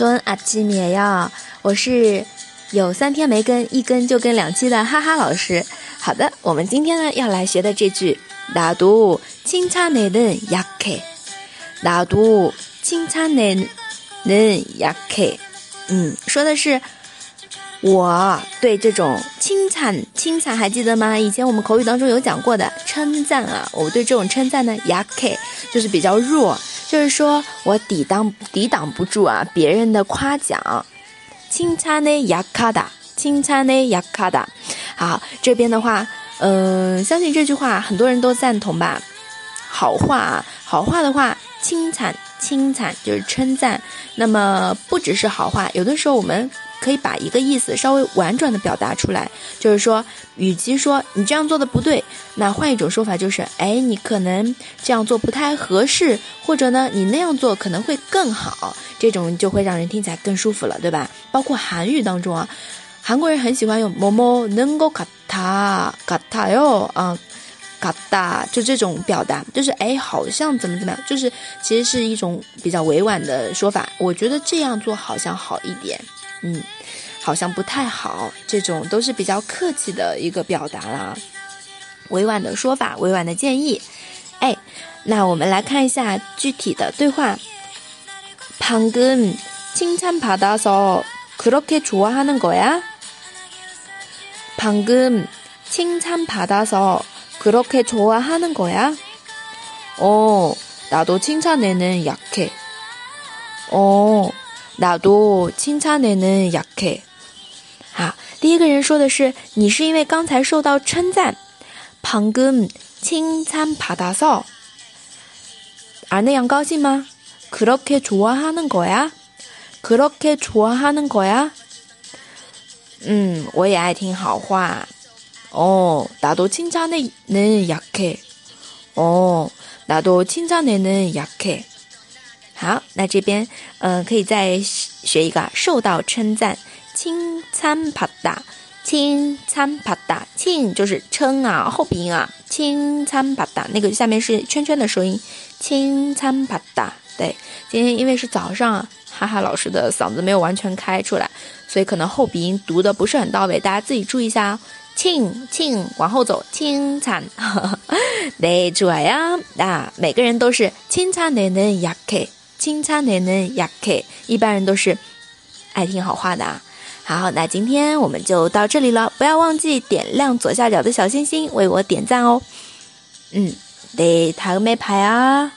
春阿基米呀，我是有三天没更，一更就更两期的哈哈老师。好的，我们今天呢要来学的这句，나도칭찬에는약 해， 나도칭찬에는약 해。 嗯，说的是我对这种칭 찬， 칭찬还记得吗？以前我们口语当中有讲过的称赞啊，我对这种称赞呢，약 해， 就是比较弱。 就是说我抵挡抵挡不住啊别人的夸奖，칭찬의약하 다， 칭찬의약하 다。 好，这边的话，嗯，相信这句话很多人都赞同吧。好话啊，好话的话，칭 찬， 칭찬就是称赞。那么不只是好话，有的时候我们。可以把一个意思稍微婉转的表达出来，就是说，与其说你这样做的不对，那换一种说法就是，哎，你可能这样做不太合适，或者呢，你那样做可能会更好，这种就会让人听起来更舒服了，对吧？包括韩语当中啊，韩国人很喜欢用某某能够卡塔卡塔哟啊，卡塔就这种表达，就是哎，好像怎么怎么样，就是其实是一种比较委婉的说法。我觉得这样做好像好一点。嗯，好像不太好，这种都是比较客气的一个表达啦，委婉的说法，委婉的建议。哎，那我们来看一下具体的对话。방금칭찬받아서그렇게좋아하는거야방금칭찬받아서 그렇게좋아하는거야어나도칭찬에는약해어 나도칭찬에는약 해。 好，第一个人说的是你是因为刚才受到称赞，방금칭찬받아 서， 而那样高兴吗？그렇게좋아하는거 야？ 그렇게좋아하는거 야？ 嗯，我也爱听好话。 哦，나도칭찬에는약 해。 哦，나도칭찬에는약 해。 好，那这边，嗯，可以再学一个受到称赞，칭찬받 다， 清参啪嗒，清就是称啊，后鼻音啊，清参啪嗒，那个下面是圈圈的声音，清参啪嗒，对，今天因为是早上啊，哈哈老师的嗓子没有完全开出来，所以可能后鼻音读的不是很到位，大家自己注意一下哦。清清往后走，清参，哈 哈，对，主呀，那每个人都是清参奶奶呀，k 清参奶奶呀，k 一般人都是爱听好话的啊。好，那今天我们就到这里了，不要忘记点亮左下角的小心心，为我点赞哦。嗯，得塔个没牌啊。